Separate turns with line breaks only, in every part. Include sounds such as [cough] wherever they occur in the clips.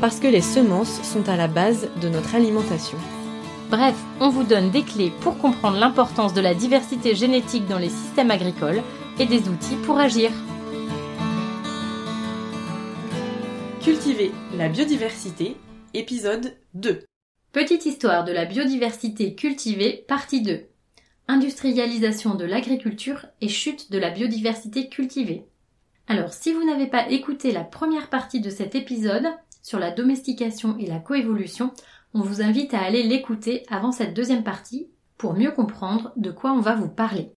parce que les semences sont à la base de notre alimentation.
Bref, on vous donne des clés pour comprendre l'importance de la diversité génétique dans les systèmes agricoles et des outils pour agir.
Cultiver la biodiversité, épisode 2.
Petite histoire de la biodiversité cultivée, partie 2. Industrialisation de l'agriculture et chute de la biodiversité cultivée. Alors, si vous n'avez pas écouté la première partie de cet épisode sur la domestication et la coévolution, on vous invite à aller l'écouter avant cette deuxième partie pour mieux comprendre de quoi on va vous parler.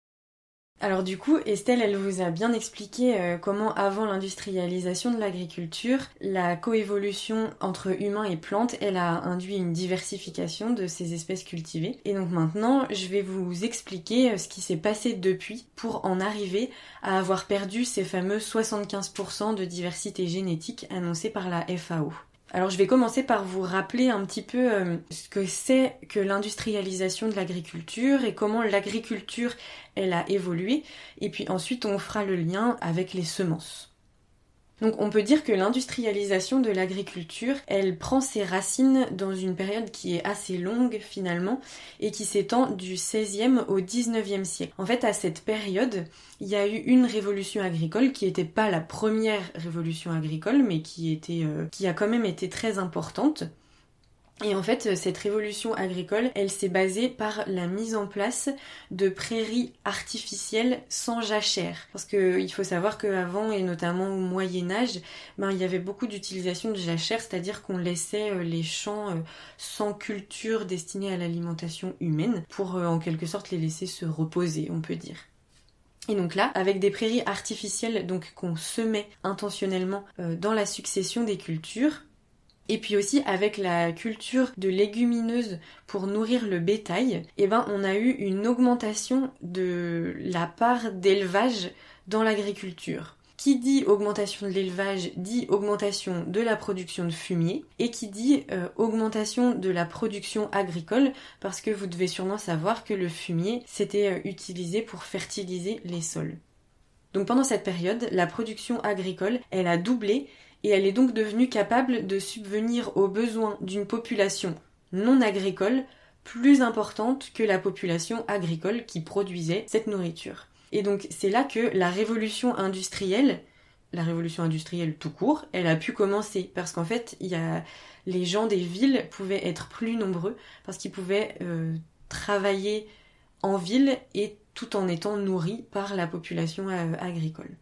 Alors du coup, Estelle, elle vous a bien expliqué euh, comment avant l'industrialisation de l'agriculture, la coévolution entre humains et plantes, elle a induit une diversification de ces espèces cultivées. Et donc maintenant, je vais vous expliquer euh, ce qui s'est passé depuis pour en arriver à avoir perdu ces fameux 75% de diversité génétique annoncés par la FAO. Alors je vais commencer par vous rappeler un petit peu euh, ce que c'est que l'industrialisation de l'agriculture et comment l'agriculture elle a évolué et puis ensuite on fera le lien avec les semences. Donc on peut dire que l'industrialisation de l'agriculture, elle prend ses racines dans une période qui est assez longue finalement et qui s'étend du 16e au 19e siècle. En fait, à cette période, il y a eu une révolution agricole qui n'était pas la première révolution agricole, mais qui, était, euh, qui a quand même été très importante. Et en fait, cette révolution agricole, elle s'est basée par la mise en place de prairies artificielles sans jachère. Parce qu'il faut savoir qu'avant, et notamment au Moyen Âge, ben, il y avait beaucoup d'utilisation de jachère, c'est-à-dire qu'on laissait euh, les champs euh, sans culture destinée à l'alimentation humaine, pour euh, en quelque sorte les laisser se reposer, on peut dire. Et donc là, avec des prairies artificielles donc qu'on semait intentionnellement dans la succession des cultures, et puis aussi avec la culture de légumineuses pour nourrir le bétail, eh ben on a eu une augmentation de la part d'élevage dans l'agriculture. Qui dit augmentation de l'élevage dit augmentation de la production de fumier et qui dit euh, augmentation de la production agricole parce que vous devez sûrement savoir que le fumier c'était euh, utilisé pour fertiliser les sols. Donc pendant cette période, la production agricole, elle a doublé et elle est donc devenue capable de subvenir aux besoins d'une population non agricole plus importante que la population agricole qui produisait cette nourriture. Et donc c'est là que la révolution industrielle, la révolution industrielle tout court, elle a pu commencer parce qu'en fait, les gens des villes pouvaient être plus nombreux parce qu'ils pouvaient euh, travailler en ville et tout en étant nourris par la population euh, agricole.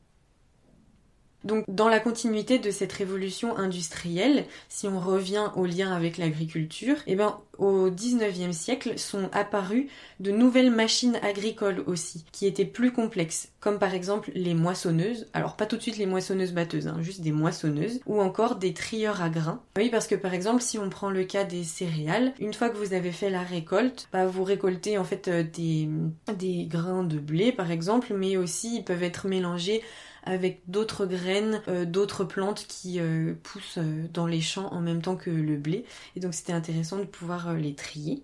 Donc dans la continuité de cette révolution industrielle, si on revient au lien avec l'agriculture, eh ben au 19e siècle sont apparues de nouvelles machines agricoles aussi, qui étaient plus complexes, comme par exemple les moissonneuses, alors pas tout de suite les moissonneuses batteuses, hein, juste des moissonneuses, ou encore des trieurs à grains. Oui, parce que par exemple, si on prend le cas des céréales, une fois que vous avez fait la récolte, bah, vous récoltez en fait euh, des, des grains de blé par exemple, mais aussi ils peuvent être mélangés avec d'autres graines, euh, d'autres plantes qui euh, poussent euh, dans les champs en même temps que le blé. Et donc c'était intéressant de pouvoir les trier.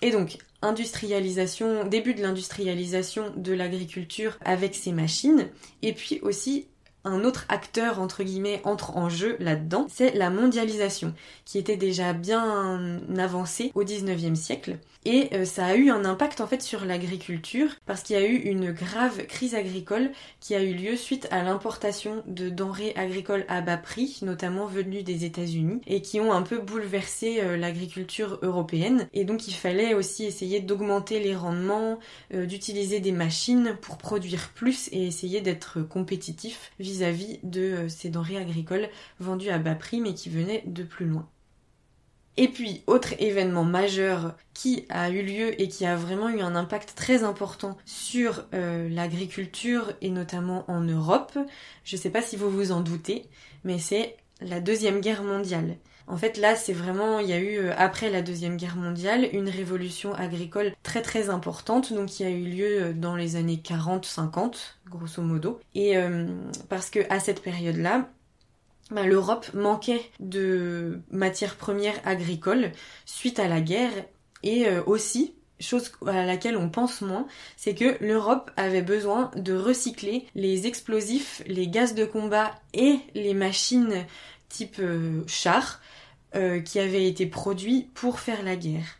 Et donc, industrialisation, début de l'industrialisation de l'agriculture avec ces machines, et puis aussi un autre acteur entre guillemets entre en jeu là-dedans, c'est la mondialisation qui était déjà bien avancée au 19e siècle. Et euh, ça a eu un impact en fait sur l'agriculture parce qu'il y a eu une grave crise agricole qui a eu lieu suite à l'importation de denrées agricoles à bas prix, notamment venues des États-Unis et qui ont un peu bouleversé euh, l'agriculture européenne. Et donc il fallait aussi essayer d'augmenter les rendements, euh, d'utiliser des machines pour produire plus et essayer d'être compétitif de euh, ces denrées agricoles vendues à bas prix mais qui venaient de plus loin. Et puis, autre événement majeur qui a eu lieu et qui a vraiment eu un impact très important sur euh, l'agriculture et notamment en Europe, je ne sais pas si vous vous en doutez, mais c'est la Deuxième Guerre mondiale. En fait, là, c'est vraiment, il y a eu, euh, après la Deuxième Guerre mondiale, une révolution agricole très très importante, donc qui a eu lieu euh, dans les années 40-50, grosso modo. Et euh, parce que à cette période-là, bah, l'Europe manquait de matières premières agricoles suite à la guerre et aussi chose à laquelle on pense moins, c'est que l'Europe avait besoin de recycler les explosifs, les gaz de combat et les machines type char euh, qui avaient été produits pour faire la guerre.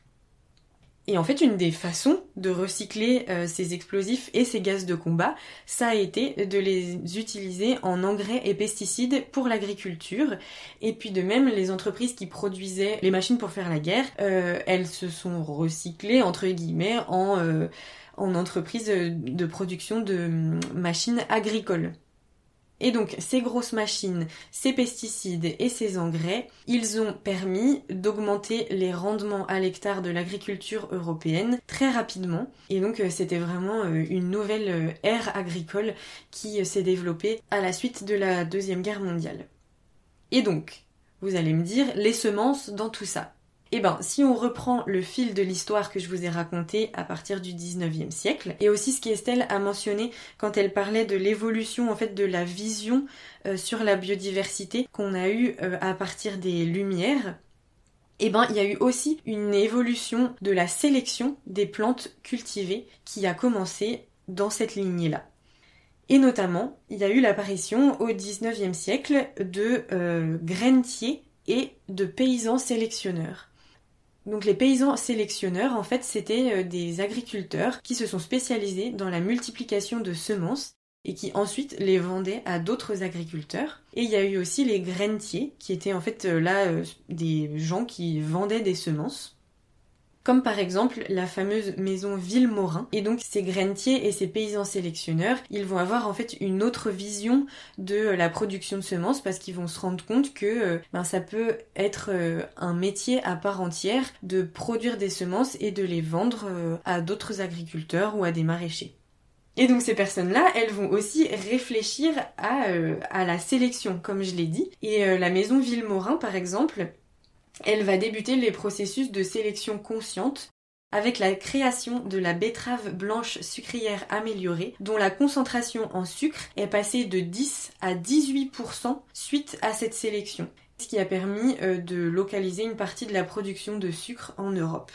Et en fait, une des façons de recycler euh, ces explosifs et ces gaz de combat, ça a été de les utiliser en engrais et pesticides pour l'agriculture. Et puis de même, les entreprises qui produisaient les machines pour faire la guerre, euh, elles se sont recyclées, entre guillemets, en, en entreprises de production de hum, machines agricoles. Et donc ces grosses machines, ces pesticides et ces engrais, ils ont permis d'augmenter les rendements à l'hectare de l'agriculture européenne très rapidement. Et donc euh, c'était vraiment euh, une nouvelle euh, ère agricole qui s'est développée à la suite de la Deuxième Guerre mondiale. Et donc, vous allez me dire, les semences dans tout ça. Eh ben, si on reprend le fil de l'histoire que je vous ai raconté à partir du 19e siècle, et aussi ce qu'Estelle a mentionné quand elle parlait de l'évolution en fait de la vision euh, sur la biodiversité qu'on a eue euh, à partir des Lumières, eh ben, il y a eu aussi une évolution de la sélection des plantes cultivées qui a commencé dans cette lignée-là. Et notamment, il y a eu l'apparition au 19e siècle de euh, grainetiers et de paysans sélectionneurs. Donc les paysans sélectionneurs, en fait, c'était euh, des agriculteurs qui se sont spécialisés dans la multiplication de semences et qui ensuite les vendaient à d'autres agriculteurs. Et il y a eu aussi les grainetiers, qui étaient en fait euh, là euh, des gens qui vendaient des semences comme par exemple la fameuse maison Villemorin. Et donc ces grainetiers et ces paysans sélectionneurs, ils vont avoir en fait une autre vision de la production de semences parce qu'ils vont se rendre compte que euh, ben, ça peut être euh, un métier à part entière de produire des semences et de les vendre euh, à d'autres agriculteurs ou à des maraîchers. Et donc ces personnes-là, elles vont aussi réfléchir à la sélection, comme je l'ai dit. Et la maison Villemorin, par exemple, elle va débuter les processus de sélection consciente avec la création de la betterave blanche sucrière améliorée, dont la concentration en sucre est passée de 10 à 18% suite à cette sélection, ce qui a permis euh, de localiser une partie de la production de sucre en Europe.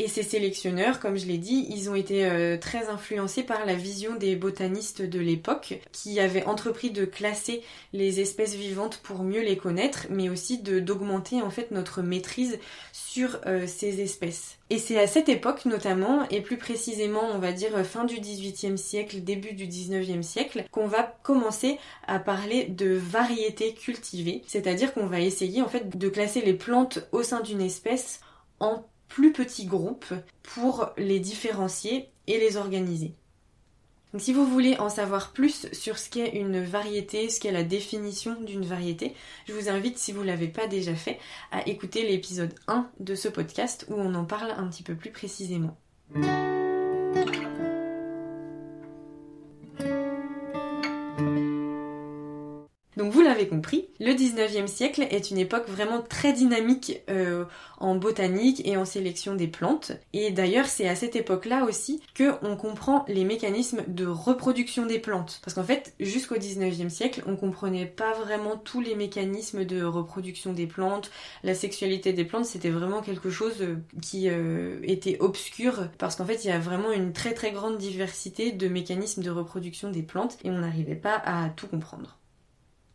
Et ces sélectionneurs, comme je l'ai dit, ils ont été euh, très influencés par la vision des botanistes de l'époque, qui avaient entrepris de classer les espèces vivantes pour mieux les connaître, mais aussi d'augmenter en fait notre maîtrise sur euh, ces espèces. Et c'est à cette époque notamment, et plus précisément on va dire fin du XVIIIe siècle, début du XIXe siècle, qu'on va commencer à parler de variétés cultivées, c'est-à-dire qu'on va essayer en fait de classer les plantes au sein d'une espèce en plus petits groupes pour les différencier et les organiser. Donc, si vous voulez en savoir plus sur ce qu'est une variété, ce qu'est la définition d'une variété, je vous invite, si vous ne l'avez pas déjà fait, à écouter l'épisode 1 de ce podcast où on en parle un petit peu plus précisément. Le 19e siècle est une époque vraiment très dynamique euh, en botanique et en sélection des plantes. Et d'ailleurs c'est à cette époque-là aussi que on comprend les mécanismes de reproduction des plantes. Parce qu'en fait jusqu'au 19e siècle on comprenait pas vraiment tous les mécanismes de reproduction des plantes. La sexualité des plantes c'était vraiment quelque chose euh, qui euh, était obscur parce qu'en fait il y a vraiment une très très grande diversité de mécanismes de reproduction des plantes et on n'arrivait pas à tout comprendre.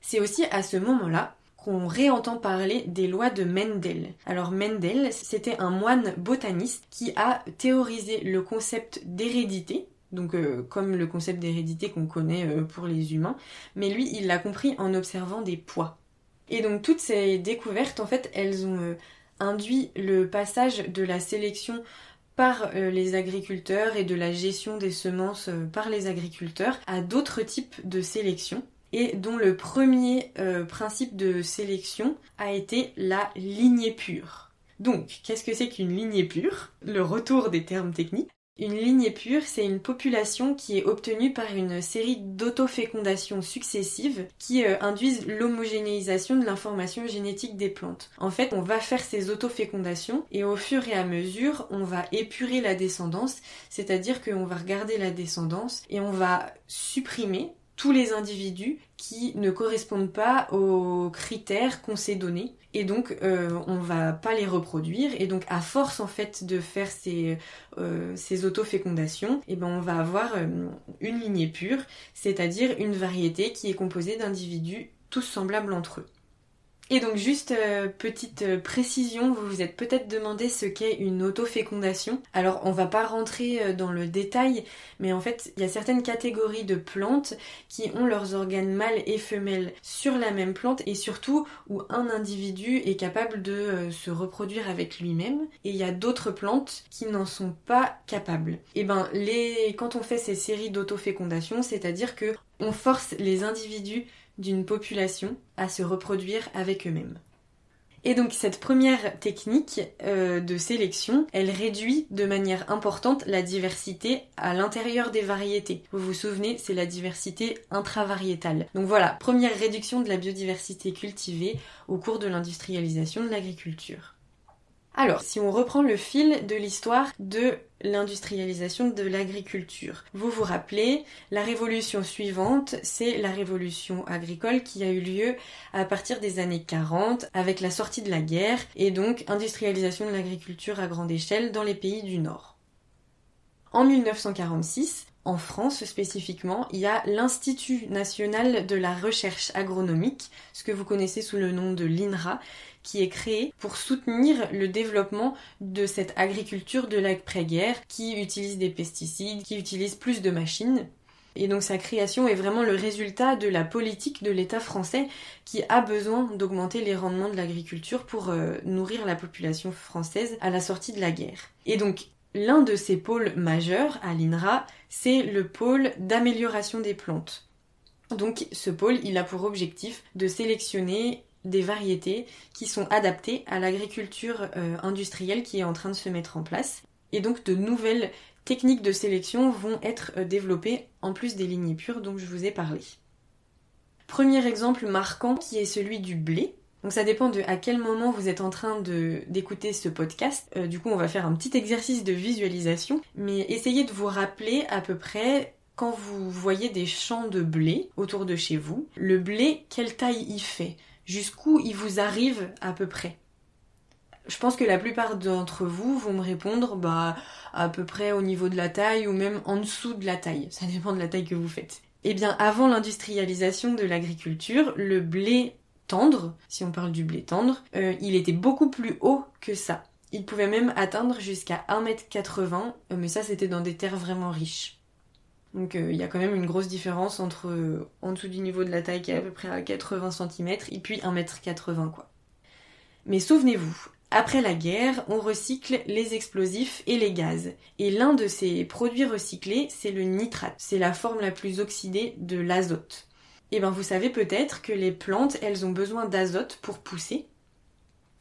C'est aussi à ce moment-là qu'on réentend parler des lois de Mendel. Alors Mendel, c'était un moine botaniste qui a théorisé le concept d'hérédité, donc euh, comme le concept d'hérédité qu'on connaît euh, pour les humains, mais lui, il l'a compris en observant des poids. Et donc toutes ces découvertes, en fait, elles ont euh, induit le passage de la sélection par les agriculteurs et de la gestion des semences par les agriculteurs à d'autres types de sélection et dont le premier euh, principe de sélection a été la lignée pure. Donc, qu'est-ce que c'est qu'une lignée pure? Le retour des termes techniques. Une lignée pure, c'est une population qui est obtenue par une série d'autofécondations successives qui euh, induisent l'homogénéisation de l'information génétique des plantes. En fait, on va faire ces autofécondations et au fur et à mesure, on va épurer la descendance, c'est-à-dire qu'on va regarder la descendance et on va supprimer tous les individus qui ne correspondent pas aux critères qu'on s'est donnés. Et donc euh, on va pas les reproduire. Et donc à force en fait de faire ces, euh, ces autofécondations eh ben on va avoir euh, une lignée pure c'est-à-dire une variété qui est composée d'individus tous semblables entre eux et donc juste euh, petite euh, précision, vous vous êtes peut-être demandé ce qu'est une autofécondation. Alors on va pas rentrer euh, dans le détail, mais en fait il y a certaines catégories de plantes qui ont leurs organes mâles et femelles sur la même plante et surtout où un individu est capable de se reproduire avec lui-même et il y a d'autres plantes qui n'en sont pas capables. Et ben les quand on fait ces séries d'autofécondation, c'est-à-dire que on force les individus d'une population à se reproduire avec eux-mêmes. Et donc cette première technique euh, de sélection, elle réduit de manière importante la diversité à l'intérieur des variétés. Vous vous souvenez, c'est la diversité intravariétale. Donc voilà, première réduction de la biodiversité cultivée au cours de l'industrialisation de l'agriculture. Alors, si on reprend le fil de l'histoire de l'industrialisation de l'agriculture. Vous vous rappelez, la révolution suivante, c'est la révolution agricole qui a eu lieu à partir des années 40 avec la sortie de la guerre et donc industrialisation de l'agriculture à grande échelle dans les pays du Nord. En 1946, en France spécifiquement, il y a l'Institut national de la recherche agronomique, ce que vous connaissez sous le nom de l'INRA, qui est créé pour soutenir le développement de cette agriculture de l'après-guerre qui utilise des pesticides, qui utilise plus de machines. Et donc sa création est vraiment le résultat de la politique de l'État français qui a besoin d'augmenter les rendements de l'agriculture pour euh, nourrir la population française à la sortie de la guerre. Et donc l'un de ces pôles majeurs à l'INRA, c'est le pôle d'amélioration des plantes. Donc ce pôle, il a pour objectif de sélectionner des variétés qui sont adaptées à l'agriculture euh, industrielle qui est en train de se mettre en place. Et donc de nouvelles techniques de sélection vont être euh, développées en plus des lignées pures dont je vous ai parlé. Premier exemple marquant qui est celui du blé. Donc ça dépend de à quel moment vous êtes en train d'écouter ce podcast. Euh, du coup on va faire un petit exercice de visualisation, mais essayez de vous rappeler à peu près quand vous voyez des champs de blé autour de chez vous, le blé, quelle taille il fait? Jusqu'où il vous arrive à peu près? Je pense que la plupart d'entre vous vont me répondre bah à peu près au niveau de la taille ou même en dessous de la taille. Ça dépend de la taille que vous faites. Eh bien, avant l'industrialisation de l'agriculture, le blé tendre, si on parle du blé tendre, euh, il était beaucoup plus haut que ça. Il pouvait même atteindre jusqu'à 1m80, euh, mais ça c'était dans des terres vraiment riches. Donc euh, il y a quand même une grosse différence entre en dessous du niveau de la taille qui est à peu près à 80 cm et puis 1m80 quoi. Mais souvenez-vous, après la guerre, on recycle les explosifs et les gaz. Et l'un de ces produits recyclés, c'est le nitrate. C'est la forme la plus oxydée de l'azote. Et eh bien vous savez peut-être que les plantes, elles ont besoin d'azote pour pousser.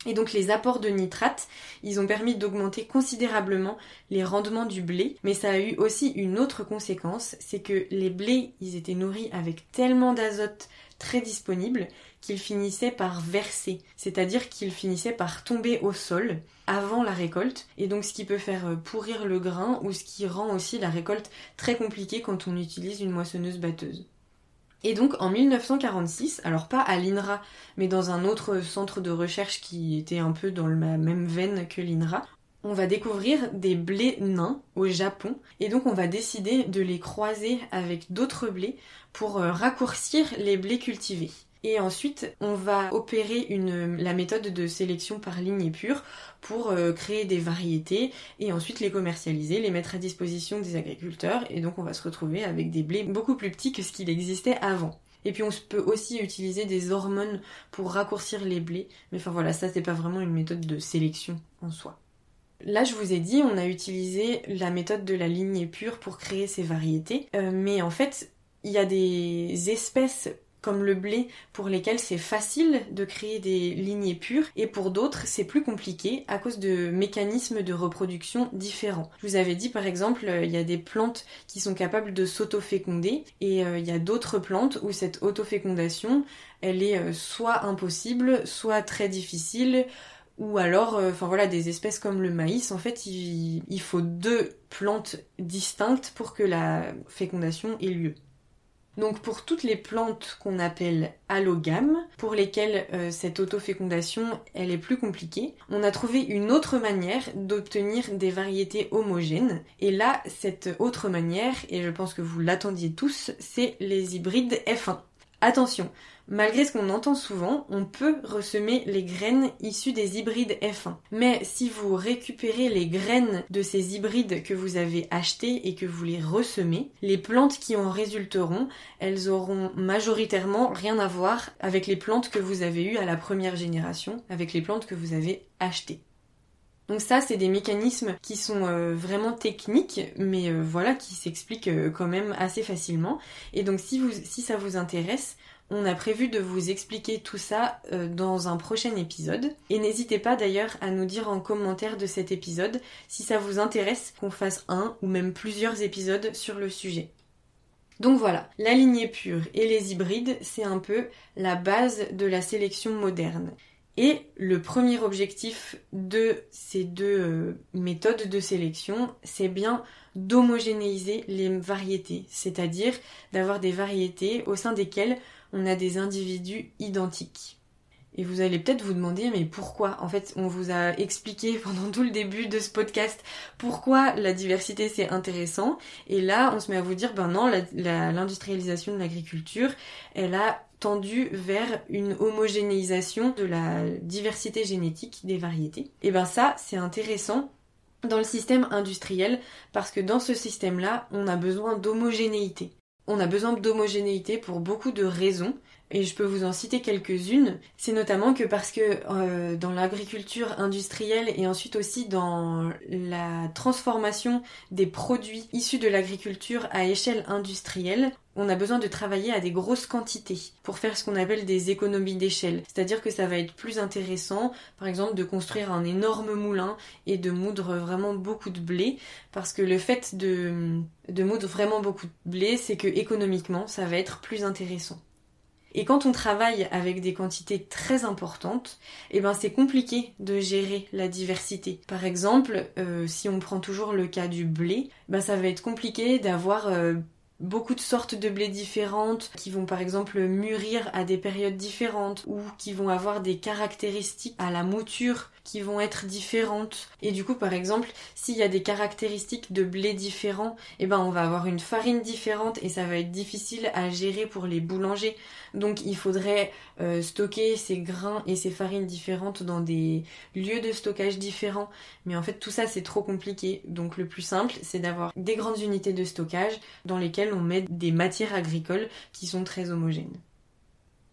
Et donc les apports de nitrate, ils ont permis d'augmenter considérablement les rendements du blé, mais ça a eu aussi une autre conséquence, c'est que les blés, ils étaient nourris avec tellement d'azote très disponible qu'ils finissaient par verser, c'est-à-dire qu'ils finissaient par tomber au sol avant la récolte, et donc ce qui peut faire pourrir le grain ou ce qui rend aussi la récolte très compliquée quand on utilise une moissonneuse batteuse. Et donc en 1946, alors pas à l'INRA, mais dans un autre centre de recherche qui était un peu dans la même veine que l'INRA, on va découvrir des blés nains au Japon et donc on va décider de les croiser avec d'autres blés pour euh, raccourcir les blés cultivés. Et ensuite, on va opérer une, la méthode de sélection par ligne pure pour euh, créer des variétés et ensuite les commercialiser, les mettre à disposition des agriculteurs. Et donc, on va se retrouver avec des blés beaucoup plus petits que ce qu'il existait avant. Et puis on peut aussi utiliser des hormones pour raccourcir les blés. Mais enfin voilà, ça c'est pas vraiment une méthode de sélection en soi. Là, je vous ai dit, on a utilisé la méthode de la lignée pure pour créer ces variétés. Euh, mais en fait, il y a des espèces comme le blé, pour lesquels c'est facile de créer des lignées pures, et pour d'autres c'est plus compliqué à cause de mécanismes de reproduction différents. Je vous avais dit par exemple, il y a des plantes qui sont capables de s'autoféconder, et euh, il y a d'autres plantes où cette autofécondation, elle est euh, soit impossible, soit très difficile, ou alors, euh, enfin voilà, des espèces comme le maïs, en fait, il, faut deux plantes distinctes pour que la fécondation ait lieu. Donc pour toutes les plantes qu'on appelle allogames, pour lesquelles euh, cette autofécondation elle est plus compliquée, on a trouvé une autre manière d'obtenir des variétés homogènes. Et là, cette autre manière, et je pense que vous l'attendiez tous, c'est les hybrides F1. Attention, Malgré ce qu'on entend souvent, on peut ressemer les graines issues des hybrides F1. Mais si vous récupérez les graines de ces hybrides que vous avez achetés et que vous les ressemez, les plantes qui en résulteront, elles auront majoritairement rien à voir avec les plantes que vous avez eues à la première génération, avec les plantes que vous avez achetées. Donc ça, c'est des mécanismes qui sont euh, vraiment techniques, mais euh, voilà, qui s'expliquent euh, quand même assez facilement. Et donc si, ça vous intéresse, on a prévu de vous expliquer tout ça euh, dans un prochain épisode. Et n'hésitez pas d'ailleurs à nous dire en commentaire de cet épisode si ça vous intéresse qu'on fasse un ou même plusieurs épisodes sur le sujet. Donc voilà, la lignée pure et les hybrides, c'est un peu la base de la sélection moderne. Et le premier objectif de ces deux euh, méthodes de sélection, c'est bien d'homogénéiser les variétés, c'est-à-dire d'avoir des variétés au sein desquelles on a des individus identiques. Et vous allez peut-être vous demander, mais pourquoi? En fait, on vous a expliqué [laughs] pendant tout le début de ce podcast pourquoi la diversité c'est intéressant. Et là, on se met à vous dire, ben non, l'industrialisation de l'agriculture, elle a tendu vers une homogénéisation de la diversité génétique des variétés. Et ben ça, c'est intéressant dans le système industriel parce que dans ce système-là, on a besoin d'homogénéité. On a besoin d'homogénéité pour beaucoup de raisons, et je peux vous en citer quelques-unes. C'est notamment que parce que euh, dans l'agriculture industrielle et ensuite aussi dans la transformation des produits issus de l'agriculture à échelle industrielle, on a besoin de travailler à des grosses quantités pour faire ce qu'on appelle des économies d'échelle. C'est-à-dire que ça va être plus intéressant, par exemple, de construire un énorme moulin et de moudre vraiment beaucoup de blé, parce que le fait de, moudre vraiment beaucoup de blé, c'est que économiquement, ça va être plus intéressant. Et quand on travaille avec des quantités très importantes, eh ben c'est compliqué de gérer la diversité. Par exemple, euh, si on prend toujours le cas du blé, ben ça va être compliqué d'avoir euh, beaucoup de sortes de blé différentes qui vont par exemple mûrir à des périodes différentes ou qui vont avoir des caractéristiques à la mouture qui vont être différentes. Et du coup, par exemple, s'il y a des caractéristiques de blé différents, eh ben on va avoir une farine différente et ça va être difficile à gérer pour les boulangers. Donc il faudrait euh, stocker ces grains et ces farines différentes dans des lieux de stockage différents. Mais en fait, tout ça c'est trop compliqué. Donc le plus simple, c'est d'avoir des grandes unités de stockage dans lesquelles on met des matières agricoles qui sont très homogènes.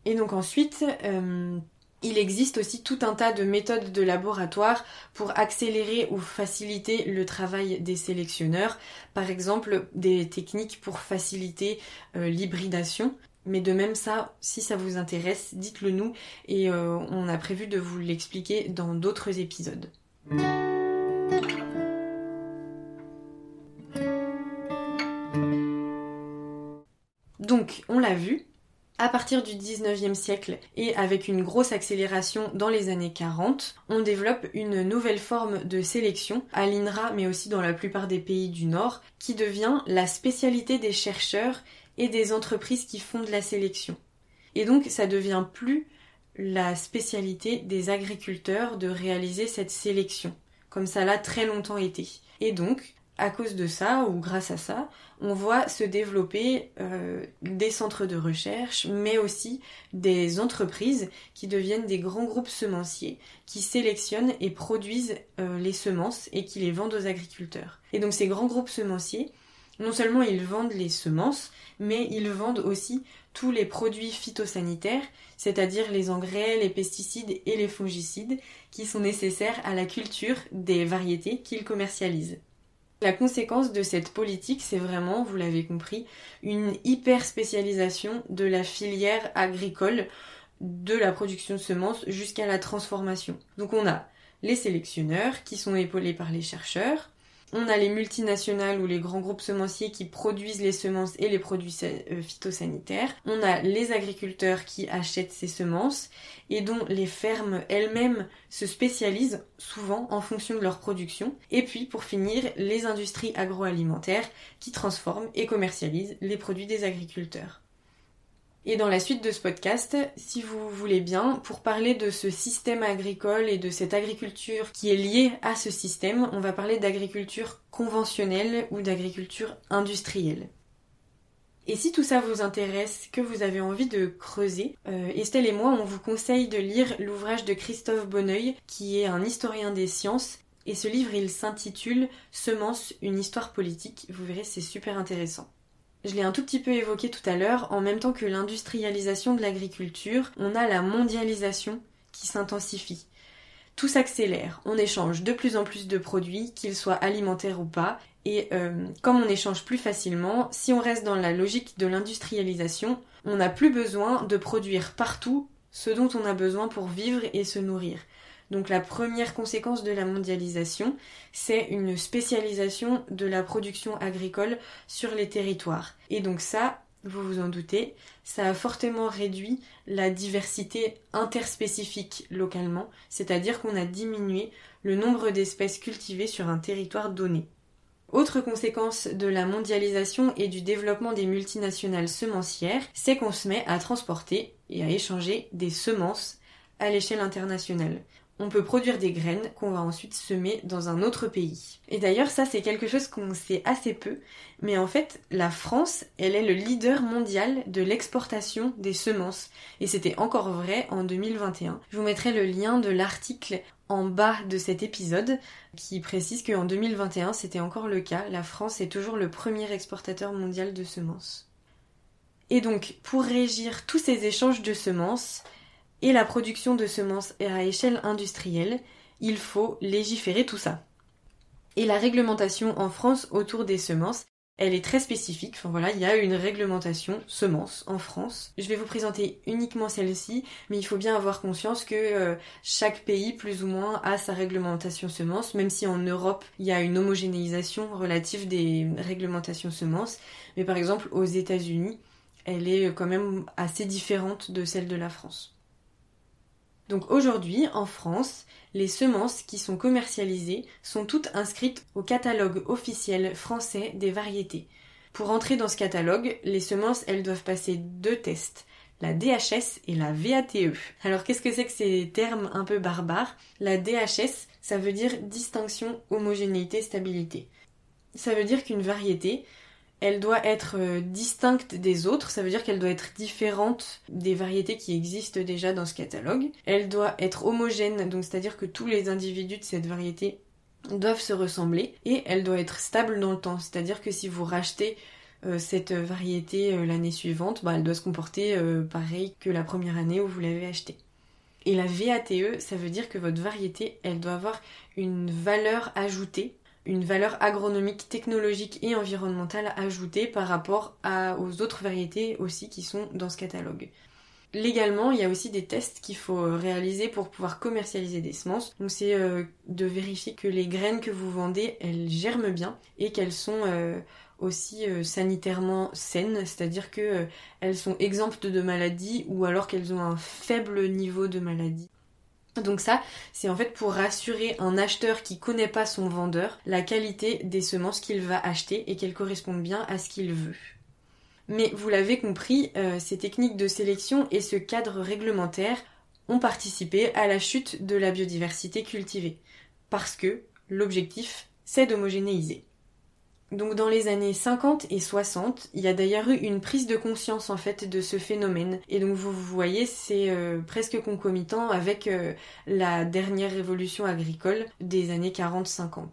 Et donc ensuite, euh, il existe aussi tout un tas de méthodes de laboratoire pour accélérer ou faciliter le travail des sélectionneurs. Par exemple, des techniques pour faciliter euh, l'hybridation. Mais de même ça, si ça vous intéresse, dites-le nous et euh, on a prévu de vous l'expliquer dans d'autres épisodes. Donc, on l'a vu, à partir du 19e siècle et avec une grosse accélération dans les années 40, on développe une nouvelle forme de sélection à l'INRA mais aussi dans la plupart des pays du Nord qui devient la spécialité des chercheurs et des entreprises qui font de la sélection. Et donc ça devient plus la spécialité des agriculteurs de réaliser cette sélection, comme ça l'a très longtemps été. Et donc, à cause de ça, ou grâce à ça, on voit se développer euh, des centres de recherche, mais aussi des entreprises qui deviennent des grands groupes semenciers, qui sélectionnent et produisent euh, les semences et qui les vendent aux agriculteurs. Et donc ces grands groupes semenciers, non seulement ils vendent les semences, mais ils vendent aussi tous les produits phytosanitaires, c'est-à-dire les engrais, les pesticides et les fongicides qui sont nécessaires à la culture des variétés qu'ils commercialisent. La conséquence de cette politique, c'est vraiment, vous l'avez compris, une hyper spécialisation de la filière agricole, de la production de semences jusqu'à la transformation. Donc on a les sélectionneurs qui sont épaulés par les chercheurs, on a les multinationales ou les grands groupes semenciers qui produisent les semences et les produits euh, phytosanitaires. On a les agriculteurs qui achètent ces semences et dont les fermes elles-mêmes se spécialisent souvent en fonction de leur production. Et puis pour finir, les industries agroalimentaires qui transforment et commercialisent les produits des agriculteurs. Et dans la suite de ce podcast, si vous voulez bien, pour parler de ce système agricole et de cette agriculture qui est liée à ce système, on va parler d'agriculture conventionnelle ou d'agriculture industrielle. Et si tout ça vous intéresse, que vous avez envie de creuser, euh, Estelle et moi, on vous conseille de lire l'ouvrage de Christophe Bonneuil, qui est un historien des sciences. Et ce livre, il s'intitule Semence, une histoire politique. Vous verrez, c'est super intéressant. Je l'ai un tout petit peu évoqué tout à l'heure, en même temps que l'industrialisation de l'agriculture, on a la mondialisation qui s'intensifie. Tout s'accélère, on échange de plus en plus de produits, qu'ils soient alimentaires ou pas, et euh, comme on échange plus facilement, si on reste dans la logique de l'industrialisation, on n'a plus besoin de produire partout ce dont on a besoin pour vivre et se nourrir. Donc la première conséquence de la mondialisation, c'est une spécialisation de la production agricole sur les territoires. Et donc ça, vous vous en doutez, ça a fortement réduit la diversité interspécifique localement, c'est-à-dire qu'on a diminué le nombre d'espèces cultivées sur un territoire donné. Autre conséquence de la mondialisation et du développement des multinationales semencières, c'est qu'on se met à transporter et à échanger des semences à l'échelle internationale on peut produire des graines qu'on va ensuite semer dans un autre pays. Et d'ailleurs, ça c'est quelque chose qu'on sait assez peu, mais en fait, la France, elle est le leader mondial de l'exportation des semences. Et c'était encore vrai en 2021. Je vous mettrai le lien de l'article en bas de cet épisode qui précise qu'en 2021 c'était encore le cas. La France est toujours le premier exportateur mondial de semences. Et donc, pour régir tous ces échanges de semences, et la production de semences à échelle industrielle, il faut légiférer tout ça. Et la réglementation en France autour des semences, elle est très spécifique. Enfin voilà, il y a une réglementation semences en France. Je vais vous présenter uniquement celle-ci, mais il faut bien avoir conscience que euh, chaque pays, plus ou moins, a sa réglementation semences, même si en Europe, il y a une homogénéisation relative des réglementations semences. Mais par exemple, aux États-Unis, elle est quand même assez différente de celle de la France. Donc aujourd'hui, en France, les semences qui sont commercialisées sont toutes inscrites au catalogue officiel français des variétés. Pour entrer dans ce catalogue, les semences, elles doivent passer deux tests, la DHS et la VATE. Alors qu'est-ce que c'est que ces termes un peu barbares? La DHS, ça veut dire distinction, homogénéité, stabilité. Ça veut dire qu'une variété, elle doit être euh, distincte des autres, ça veut dire qu'elle doit être différente des variétés qui existent déjà dans ce catalogue. Elle doit être homogène, donc c'est-à-dire que tous les individus de cette variété doivent se ressembler, et elle doit être stable dans le temps, c'est-à-dire que si vous rachetez euh, cette variété euh, l'année suivante, bah, elle doit se comporter pareil que la première année où vous l'avez achetée. Et la VATE, ça veut dire que votre variété, elle doit avoir une valeur ajoutée une valeur agronomique, technologique et environnementale ajoutée par rapport aux autres variétés aussi qui sont dans ce catalogue. Légalement, il y a aussi des tests qu'il faut réaliser pour pouvoir commercialiser des semences. Donc c'est euh, de vérifier que les graines que vous vendez, elles germent bien et qu'elles sont euh, aussi euh, sanitairement saines, c'est-à-dire qu'elles sont exemptes de maladies ou alors qu'elles ont un faible niveau de maladie. Donc ça, c'est en fait pour rassurer un acheteur qui connaît pas son vendeur la qualité des semences qu'il va acheter et qu'elles correspondent bien à ce qu'il veut. Mais vous l'avez compris, euh, ces techniques de sélection et ce cadre réglementaire ont participé à la chute de la biodiversité cultivée. Parce que l'objectif, c'est d'homogénéiser. Donc dans les années 50 et 60, il y a d'ailleurs eu une prise de conscience en fait de ce phénomène. Et donc vous, voyez, c'est euh, presque concomitant avec euh, la dernière révolution agricole des années 40-50.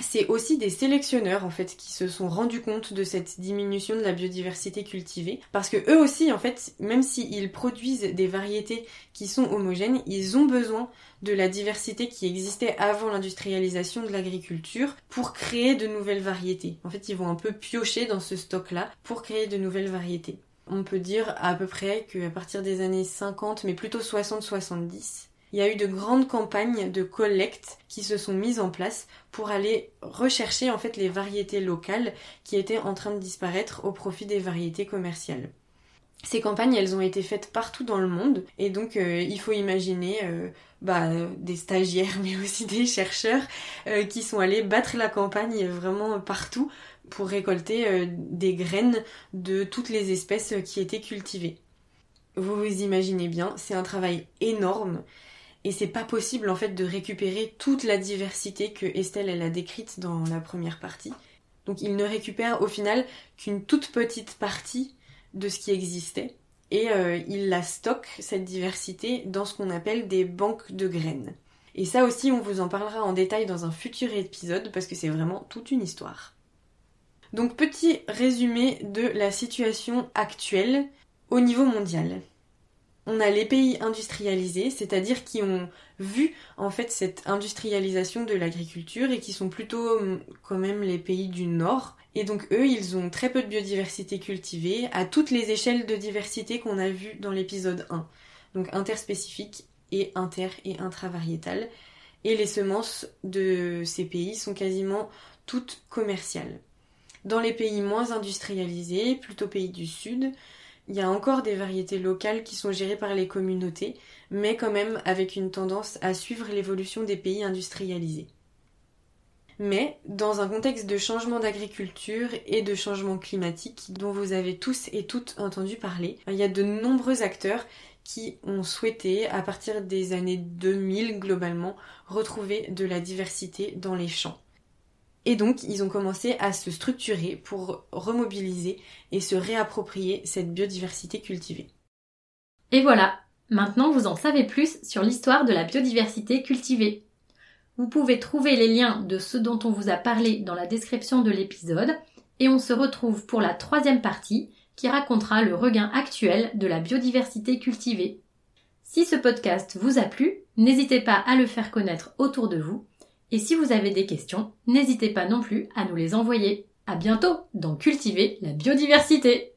C'est aussi des sélectionneurs en fait qui se sont rendus compte de cette diminution de la biodiversité cultivée parce que eux aussi en fait même s'ils produisent des variétés qui sont homogènes ils ont besoin de la diversité qui existait avant l'industrialisation de l'agriculture pour créer de nouvelles variétés. En fait ils vont un peu piocher dans ce stock là pour créer de nouvelles variétés. On peut dire à peu près qu'à partir des années 50 mais plutôt 60-70 il y a eu de grandes campagnes de collecte qui se sont mises en place pour aller rechercher en fait les variétés locales qui étaient en train de disparaître au profit des variétés commerciales. Ces campagnes, elles ont été faites partout dans le monde et donc euh, il faut imaginer euh, bah, des stagiaires [laughs] mais aussi des chercheurs euh, qui sont allés battre la campagne vraiment partout pour récolter des graines de toutes les espèces qui étaient cultivées. Vous vous imaginez bien, c'est un travail énorme et c'est pas possible en fait de récupérer toute la diversité que Estelle elle a décrite dans la première partie. Donc il ne récupère au final qu'une toute petite partie de ce qui existait et euh, il la stocke cette diversité dans ce qu'on appelle des banques de graines. Et ça aussi on vous en parlera en détail dans un futur épisode parce que c'est vraiment toute une histoire. Donc petit résumé de la situation actuelle au niveau mondial on a les pays industrialisés, c'est-à-dire qui ont vu en fait cette industrialisation de l'agriculture et qui sont plutôt hum, quand même les pays du Nord. Et donc eux, ils ont très peu de biodiversité cultivée à toutes les échelles de diversité qu'on a vues dans l'épisode 1. Donc interspécifique et inter et intravariétal. Et les semences de ces pays sont quasiment toutes commerciales. Dans les pays moins industrialisés, plutôt pays du Sud, il y a encore des variétés locales qui sont gérées par les communautés, mais quand même avec une tendance à suivre l'évolution des pays industrialisés. Mais dans un contexte de changement d'agriculture et de changement climatique dont vous avez tous et toutes entendu parler, il y a de nombreux acteurs qui ont souhaité, à partir des années 2000 globalement, retrouver de la diversité dans les champs. Et donc, ils ont commencé à se structurer pour remobiliser et se réapproprier cette biodiversité cultivée.
Et voilà, maintenant vous en savez plus sur l'histoire de la biodiversité cultivée. Vous pouvez trouver les liens de ce dont on vous a parlé dans la description de l'épisode, et on se retrouve pour la troisième partie qui racontera le regain actuel de la biodiversité cultivée. Si ce podcast vous a plu, n'hésitez pas à le faire connaître autour de vous et si vous avez des questions, n'hésitez pas non plus à nous les envoyer. À bientôt dans Cultiver la biodiversité!